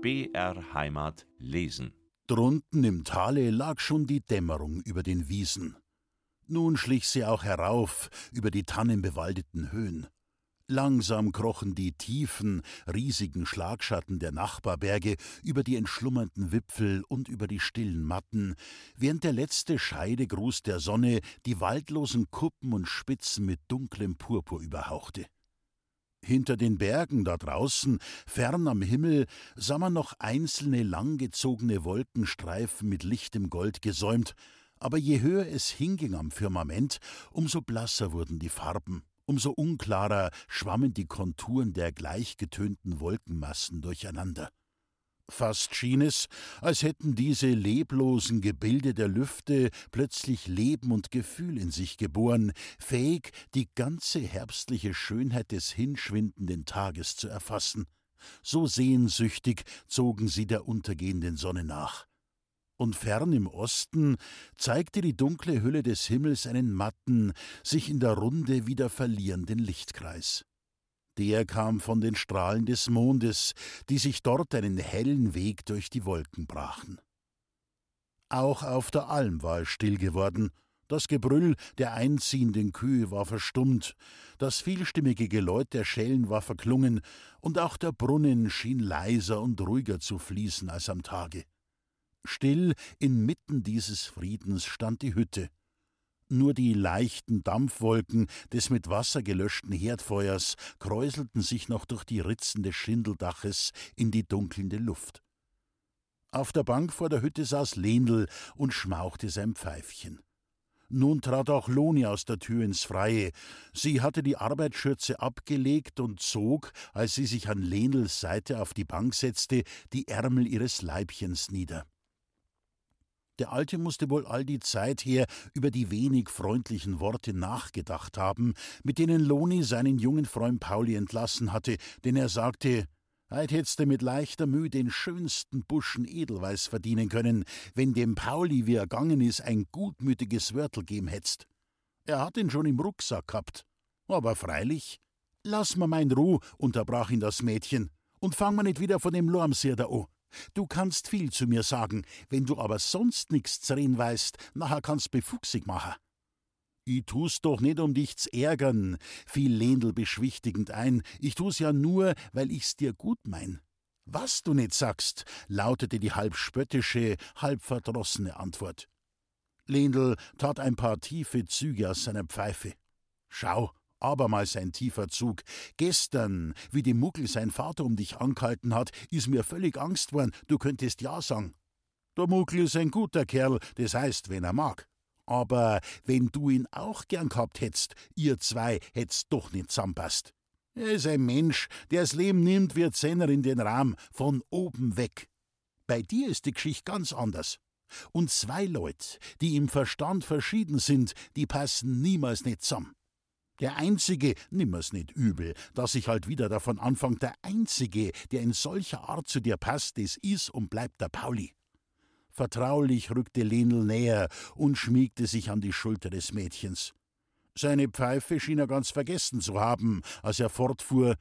BR Heimat lesen. Drunten im Tale lag schon die Dämmerung über den Wiesen. Nun schlich sie auch herauf über die tannenbewaldeten Höhen. Langsam krochen die tiefen, riesigen Schlagschatten der Nachbarberge über die entschlummernden Wipfel und über die stillen Matten, während der letzte Scheidegruß der Sonne die waldlosen Kuppen und Spitzen mit dunklem Purpur überhauchte. Hinter den Bergen da draußen, fern am Himmel, sah man noch einzelne langgezogene Wolkenstreifen mit lichtem Gold gesäumt, aber je höher es hinging am Firmament, umso blasser wurden die Farben, umso unklarer schwammen die Konturen der gleichgetönten Wolkenmassen durcheinander. Fast schien es, als hätten diese leblosen Gebilde der Lüfte plötzlich Leben und Gefühl in sich geboren, fähig, die ganze herbstliche Schönheit des hinschwindenden Tages zu erfassen. So sehnsüchtig zogen sie der untergehenden Sonne nach. Und fern im Osten zeigte die dunkle Hülle des Himmels einen matten, sich in der Runde wieder verlierenden Lichtkreis. Der kam von den Strahlen des Mondes, die sich dort einen hellen Weg durch die Wolken brachen. Auch auf der Alm war es still geworden, das Gebrüll der einziehenden Kühe war verstummt, das vielstimmige Geläut der Schellen war verklungen, und auch der Brunnen schien leiser und ruhiger zu fließen als am Tage. Still inmitten dieses Friedens stand die Hütte, nur die leichten Dampfwolken des mit Wasser gelöschten Herdfeuers kräuselten sich noch durch die Ritzen des Schindeldaches in die dunkelnde Luft. Auf der Bank vor der Hütte saß Lendl und schmauchte sein Pfeifchen. Nun trat auch Loni aus der Tür ins Freie. Sie hatte die Arbeitsschürze abgelegt und zog, als sie sich an Lendls Seite auf die Bank setzte, die Ärmel ihres Leibchens nieder. Der Alte musste wohl all die Zeit her über die wenig freundlichen Worte nachgedacht haben, mit denen Loni seinen jungen Freund Pauli entlassen hatte, denn er sagte, Heit hättst du mit leichter Mühe den schönsten Buschen Edelweiß verdienen können, wenn dem Pauli, wie er gegangen ist, ein gutmütiges Wörtel geben hättst. Er hat ihn schon im Rucksack gehabt. Aber freilich. Lass mir mein Ruh, unterbrach ihn das Mädchen, und fang mir nicht wieder von dem Lormseer da an. Du kannst viel zu mir sagen, wenn du aber sonst nix zu reden weißt, nachher kannst befuchsig machen. Ich tu's doch nicht, um dich zu ärgern, fiel Lendl beschwichtigend ein. Ich tu's ja nur, weil ich's dir gut mein. Was du nicht sagst, lautete die halb spöttische, halb verdrossene Antwort. Lendl tat ein paar tiefe Züge aus seiner Pfeife. Schau, Abermals ein tiefer Zug. Gestern, wie die Muckel sein Vater um dich angehalten hat, ist mir völlig Angst worden, du könntest ja sagen. Der Muckel ist ein guter Kerl, das heißt, wenn er mag. Aber wenn du ihn auch gern gehabt hättest, ihr zwei hätt's doch nicht zusammenpasst. Er ist ein Mensch, der das Leben nimmt wie Zehner in den Rahmen, von oben weg. Bei dir ist die Geschichte ganz anders. Und zwei Leute, die im Verstand verschieden sind, die passen niemals nicht zusammen. Der Einzige, nimmer's nicht übel, dass ich halt wieder davon anfang, der Einzige, der in solcher Art zu dir passt, das ist und bleibt der Pauli. Vertraulich rückte Lenel näher und schmiegte sich an die Schulter des Mädchens. Seine Pfeife schien er ganz vergessen zu haben, als er fortfuhr: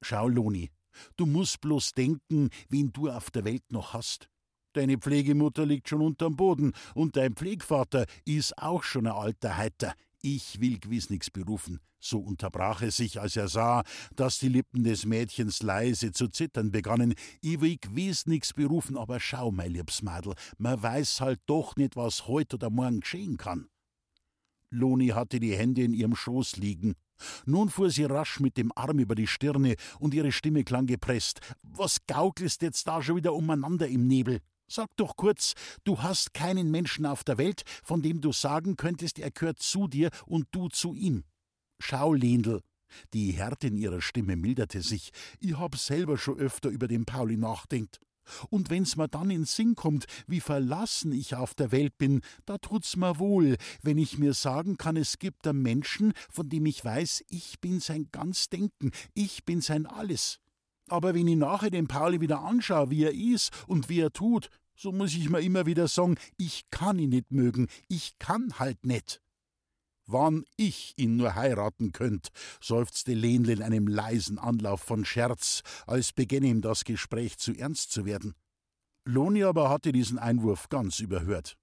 Schau, Loni, du musst bloß denken, wen du auf der Welt noch hast. Deine Pflegemutter liegt schon unterm Boden und dein Pflegvater ist auch schon ein alter Heiter. Ich will gewiss nix berufen. So unterbrach er sich, als er sah, dass die Lippen des Mädchens leise zu zittern begannen. Ich will gewiss nix berufen, aber schau, mein liebes Madel, man weiß halt doch nicht, was heut oder morgen geschehen kann. Loni hatte die Hände in ihrem Schoß liegen. Nun fuhr sie rasch mit dem Arm über die Stirne und ihre Stimme klang gepresst. Was gaukelst jetzt da schon wieder umeinander im Nebel? Sag doch kurz, du hast keinen Menschen auf der Welt, von dem du sagen könntest, er gehört zu dir und du zu ihm. Schau, Lendl. Die Härte in ihrer Stimme milderte sich. Ich hab selber schon öfter über den Pauli nachdenkt. Und wenn's mir dann in Sinn kommt, wie verlassen ich auf der Welt bin, da tut's mir wohl, wenn ich mir sagen kann, es gibt einen Menschen, von dem ich weiß, ich bin sein ganz Denken, ich bin sein Alles. Aber wenn ich nachher den Pauli wieder anschaue, wie er ist und wie er tut, so muss ich mir immer wieder sagen, ich kann ihn nicht mögen, ich kann halt nicht. Wann ich ihn nur heiraten könnt, seufzte Lenl in einem leisen Anlauf von Scherz, als begänne ihm das Gespräch zu ernst zu werden. Loni aber hatte diesen Einwurf ganz überhört.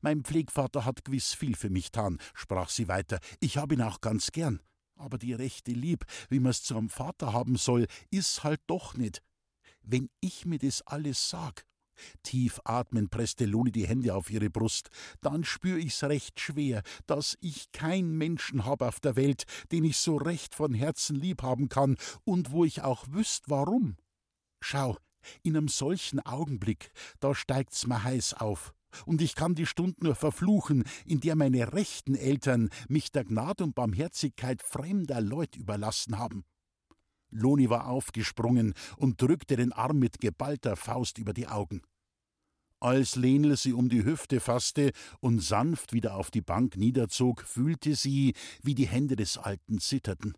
Mein Pflegvater hat gewiss viel für mich getan, sprach sie weiter. Ich hab ihn auch ganz gern. Aber die rechte Lieb, wie man's zu einem Vater haben soll, is halt doch nicht. Wenn ich mir das alles sag, Tief atmend presste Loni die Hände auf ihre Brust. Dann spür ich's recht schwer, dass ich keinen Menschen hab auf der Welt, den ich so recht von Herzen lieb haben kann und wo ich auch wüsst, warum. Schau, in einem solchen Augenblick, da steigt's mir heiß auf. Und ich kann die Stund nur verfluchen, in der meine rechten Eltern mich der Gnade und Barmherzigkeit fremder Leut überlassen haben. Loni war aufgesprungen und drückte den Arm mit geballter Faust über die Augen. Als Lenel sie um die Hüfte fasste und sanft wieder auf die Bank niederzog, fühlte sie, wie die Hände des Alten zitterten.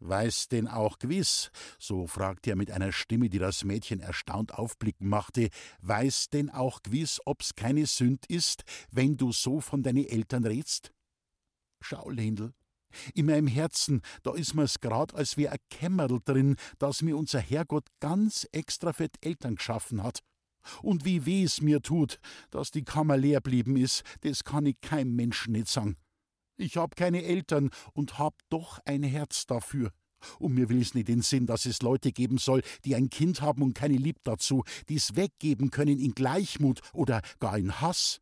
Weiß denn auch gewiss, so fragte er mit einer Stimme, die das Mädchen erstaunt aufblicken machte, weiß denn auch gewiss, ob's keine Sünd ist, wenn du so von deine Eltern redst? Schau, Lendl, in meinem Herzen, da is mir's grad, als wär ein Kämmerl drin, das mir unser Herrgott ganz extra für Eltern geschaffen hat. Und wie weh es mir tut, dass die Kammer leer blieben ist, das kann ich keinem Menschen nicht sagen. Ich hab keine Eltern und hab doch ein Herz dafür. Und mir will's nicht in Sinn, dass es Leute geben soll, die ein Kind haben und keine Lieb dazu, die's weggeben können in Gleichmut oder gar in Hass.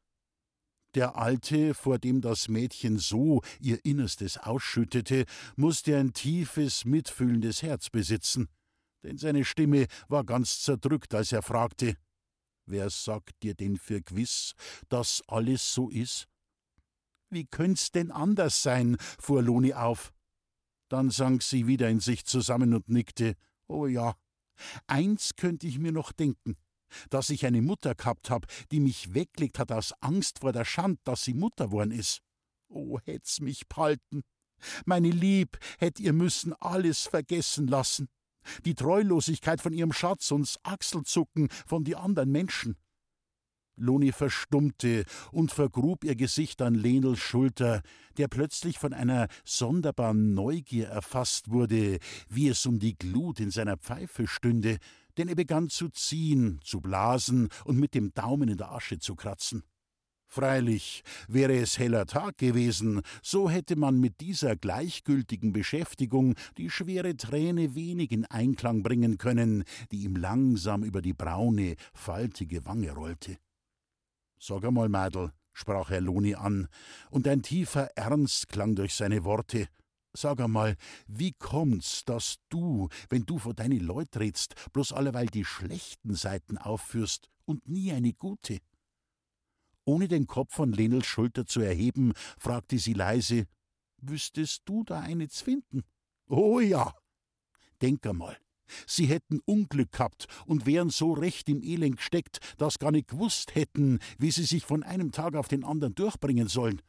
Der Alte, vor dem das Mädchen so ihr Innerstes ausschüttete, musste ein tiefes, mitfühlendes Herz besitzen, denn seine Stimme war ganz zerdrückt, als er fragte Wer sagt dir denn für gewiss, dass alles so ist? Wie könnt's denn anders sein? fuhr Loni auf. Dann sank sie wieder in sich zusammen und nickte. Oh ja, eins könnte ich mir noch denken, dass ich eine Mutter gehabt hab, die mich weglegt hat aus Angst vor der Schand, dass sie Mutter worden ist. Oh, hätt's mich behalten. Meine Lieb, hätt ihr müssen alles vergessen lassen die Treulosigkeit von ihrem Schatz und Achselzucken von die anderen Menschen. Loni verstummte und vergrub ihr Gesicht an Lenels Schulter, der plötzlich von einer sonderbaren Neugier erfasst wurde, wie es um die Glut in seiner Pfeife stünde, denn er begann zu ziehen, zu blasen und mit dem Daumen in der Asche zu kratzen. Freilich, wäre es heller Tag gewesen, so hätte man mit dieser gleichgültigen Beschäftigung die schwere Träne wenig in Einklang bringen können, die ihm langsam über die braune, faltige Wange rollte. Sag einmal, Madel, sprach Herr Loni an, und ein tiefer Ernst klang durch seine Worte. Sag einmal, wie kommt's, dass du, wenn du vor deine Leut redst, bloß alleweil die schlechten Seiten aufführst und nie eine gute? Ohne den Kopf von Lenels Schulter zu erheben, fragte sie leise: Wüsstest du da eine finden? Oh ja. Denk einmal. Sie hätten Unglück gehabt und wären so recht im Elend gesteckt, dass gar nicht gewusst hätten, wie sie sich von einem Tag auf den anderen durchbringen sollen.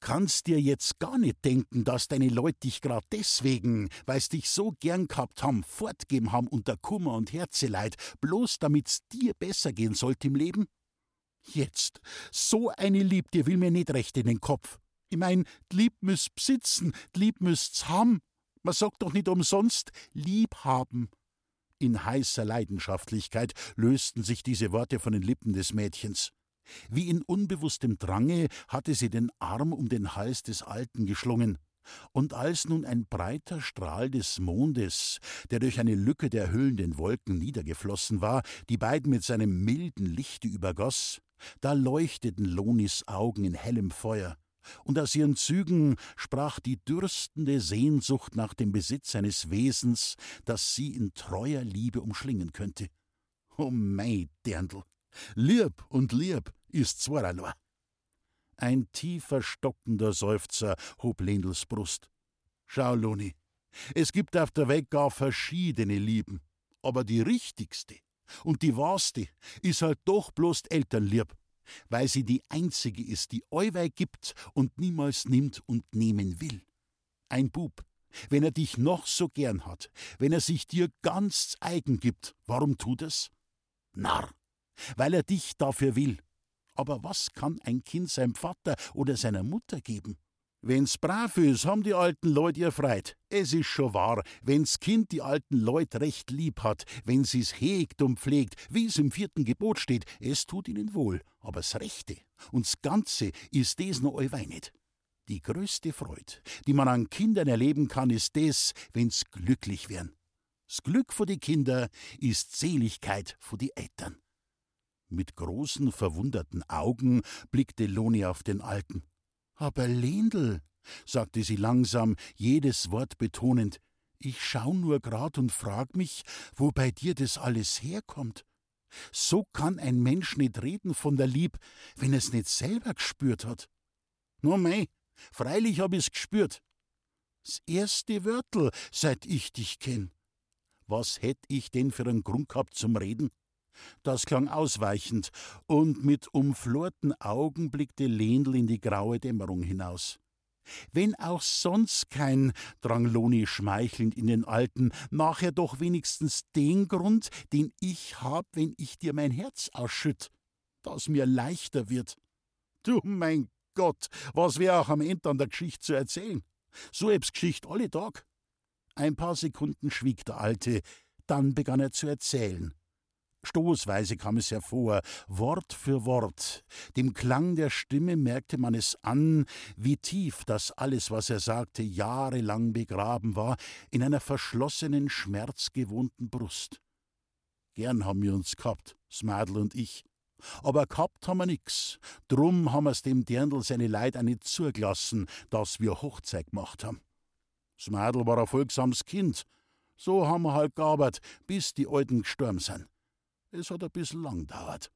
Kannst dir jetzt gar nicht denken, dass deine Leute dich grad deswegen, weil's dich so gern gehabt haben, fortgeben haben unter Kummer und Herzeleid, bloß damit's dir besser gehen sollt im Leben? Jetzt, so eine Lieb, dir will mir nicht recht in den Kopf. Ich mein, Lieb müsst besitzen, Lieb müsst's haben. Man sagt doch nicht umsonst lieb haben. In heißer Leidenschaftlichkeit lösten sich diese Worte von den Lippen des Mädchens. Wie in unbewusstem Drange hatte sie den Arm um den Hals des Alten geschlungen. Und als nun ein breiter Strahl des Mondes, der durch eine Lücke der hüllenden Wolken niedergeflossen war, die beiden mit seinem milden Lichte übergoss, da leuchteten Lonis Augen in hellem Feuer, und aus ihren Zügen sprach die dürstende Sehnsucht nach dem Besitz eines Wesens, das sie in treuer Liebe umschlingen könnte. O oh mei, Dirndl, lieb und lieb ist zweierlei. Ein tiefer, stockender Seufzer hob Lendels Brust. Schau, Loni, es gibt auf der Welt gar verschiedene Lieben, aber die richtigste, und die wahrste ist halt doch bloß Elternlieb, weil sie die einzige ist, die allweil gibt und niemals nimmt und nehmen will. Ein Bub, wenn er dich noch so gern hat, wenn er sich dir ganz eigen gibt, warum tut es? Narr, weil er dich dafür will. Aber was kann ein Kind seinem Vater oder seiner Mutter geben? Wenn's brav ist, haben die alten Leute ihr freit. Es ist schon wahr, wenn's Kind die alten Leute recht lieb hat, wenn sie's hegt und pflegt, wie's im vierten Gebot steht, es tut ihnen wohl. Aber's Rechte und's Ganze ist des noch allweil nicht. Die größte Freude, die man an Kindern erleben kann, ist des, wenn's glücklich werden. Das Glück für die Kinder ist Seligkeit für die Eltern. Mit großen, verwunderten Augen blickte Loni auf den Alten. Aber Lendl, sagte sie langsam, jedes Wort betonend, ich schau nur grad und frag mich, wo bei dir das alles herkommt. So kann ein Mensch nicht reden von der Lieb, wenn es nicht selber gespürt hat. No mei, freilich hab ich's gespürt. Das erste Wörtel, seit ich dich kenn. Was hätt ich denn für einen Grund gehabt zum Reden? Das klang ausweichend, und mit umflorten Augen blickte Lendl in die graue Dämmerung hinaus. Wenn auch sonst kein, drang Loni schmeichelnd in den Alten, nachher doch wenigstens den Grund, den ich hab, wenn ich dir mein Herz ausschütt, dass mir leichter wird. Du mein Gott, was wär auch am Ende an der Geschichte zu erzählen? So eb's Geschicht alle Tag. Ein paar Sekunden schwieg der Alte, dann begann er zu erzählen. Stoßweise kam es hervor, Wort für Wort. Dem Klang der Stimme merkte man es an, wie tief das alles, was er sagte, jahrelang begraben war, in einer verschlossenen, schmerzgewohnten Brust. Gern haben wir uns gehabt, Smadl und ich. Aber gehabt haben wir nix. Drum haben wir's dem Dirndl seine Leid nicht zugelassen, dass wir Hochzeit gemacht haben. Smadl war ein folgsames Kind. So haben wir halt gearbeitet, bis die Alten gestorben sind. Es hat ein bisschen lang gedauert.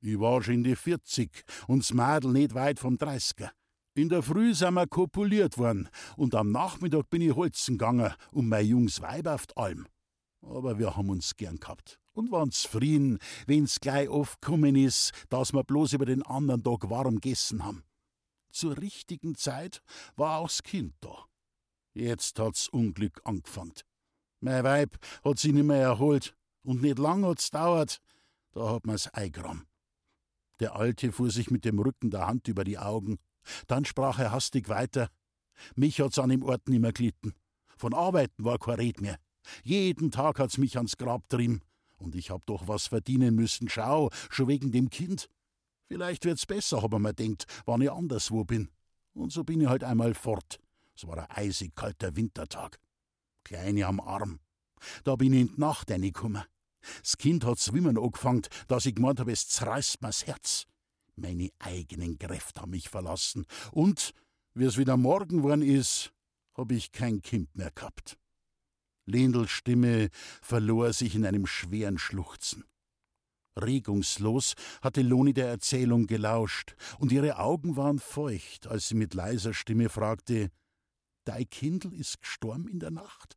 Ich war schon in die 40 und das Mädel nicht weit vom 30er. In der Früh sind wir kopuliert worden und am Nachmittag bin ich holzen gegangen um mein junges Weib auf die Alm. Aber wir haben uns gern gehabt und waren zufrieden, wenn's gleich oft gekommen ist, dass wir bloß über den anderen Tag warm gegessen haben. Zur richtigen Zeit war auch das Kind da. Jetzt hat's Unglück angefangen. Mein Weib hat sich nicht mehr erholt und nicht lang hat's dauert, da hat man's eingramm. Der Alte fuhr sich mit dem Rücken der Hand über die Augen. Dann sprach er hastig weiter. Mich hat's an dem Ort nimmer glitten. Von Arbeiten war kein Red mehr. Jeden Tag hat's mich ans Grab trieben. Und ich hab doch was verdienen müssen, schau, schon wegen dem Kind. Vielleicht wird's besser, hab ich mir denkt, wann ich anderswo bin. Und so bin ich halt einmal fort. Es war ein eisig kalter Wintertag. Kleine am Arm. Da bin ich in die Nacht reingekommen. Das Kind hat Schwimmen angefangen, dass ich gemeint habe, es zerreißt mir's Herz. Meine eigenen Kräfte haben mich verlassen. Und, wie es wieder Morgen worden ist, hab ich kein Kind mehr gehabt. Lendels Stimme verlor sich in einem schweren Schluchzen. Regungslos hatte Loni der Erzählung gelauscht, und ihre Augen waren feucht, als sie mit leiser Stimme fragte: Dei Kindl ist gestorben in der Nacht?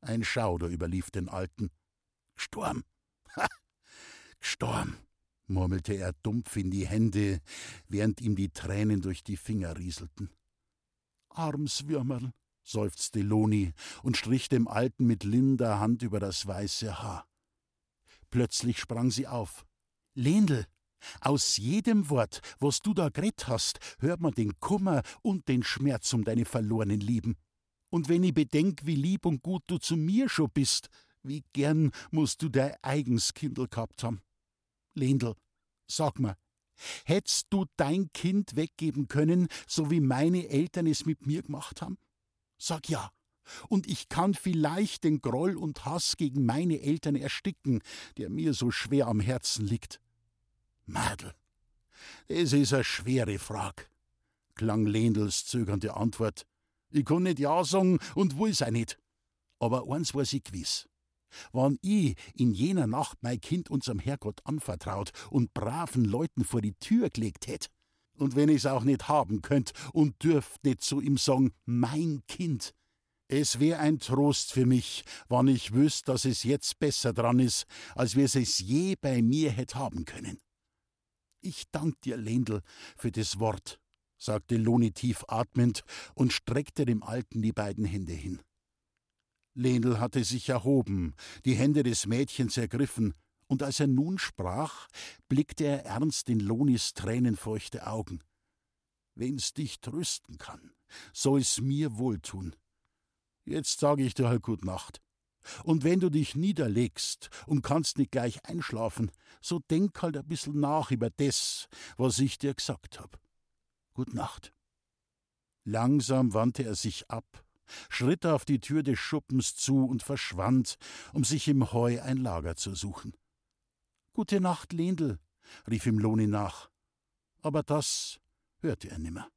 Ein Schauder überlief den Alten. Sturm. Ha! Sturm, murmelte er dumpf in die Hände, während ihm die Tränen durch die Finger rieselten. Arms Würmerl, seufzte Loni und strich dem Alten mit linder Hand über das weiße Haar. Plötzlich sprang sie auf. Lendl, aus jedem Wort, was du da gret hast, hört man den Kummer und den Schmerz um deine verlorenen Lieben. Und wenn ich bedenk, wie lieb und gut du zu mir schon bist, wie gern musst du dein eigens Kindl gehabt haben. Lendl, sag mir, hättst du dein Kind weggeben können, so wie meine Eltern es mit mir gemacht haben? Sag ja. Und ich kann vielleicht den Groll und Hass gegen meine Eltern ersticken, der mir so schwer am Herzen liegt. Madel, das ist eine schwere Frage, klang Lendls zögernde Antwort. Ich kann nicht Ja sagen und will's auch nicht. Aber eins weiß ich gewiss. Wann ich in jener Nacht mein Kind unserem Herrgott anvertraut und braven Leuten vor die Tür gelegt hätt, und wenn ich's auch nicht haben könnt und dürft nicht zu ihm sagen, mein Kind, es wär ein Trost für mich, wann ich wüsst, dass es jetzt besser dran ist, als wir es je bei mir hätt haben können. Ich dank dir, Lendl, für das Wort, sagte Loni tief atmend und streckte dem Alten die beiden Hände hin. Lenel hatte sich erhoben, die Hände des Mädchens ergriffen, und als er nun sprach, blickte er ernst in Lonis tränenfeuchte Augen. Wenn's dich trösten kann, soll's mir wohltun. Jetzt sage ich dir halt gut Nacht. Und wenn du dich niederlegst und kannst nicht gleich einschlafen, so denk halt ein bissel nach über das, was ich dir gesagt hab. Gut Nacht. Langsam wandte er sich ab, schritt auf die Tür des Schuppens zu und verschwand, um sich im Heu ein Lager zu suchen. Gute Nacht, Lendl, rief ihm Loni nach. Aber das hörte er nimmer.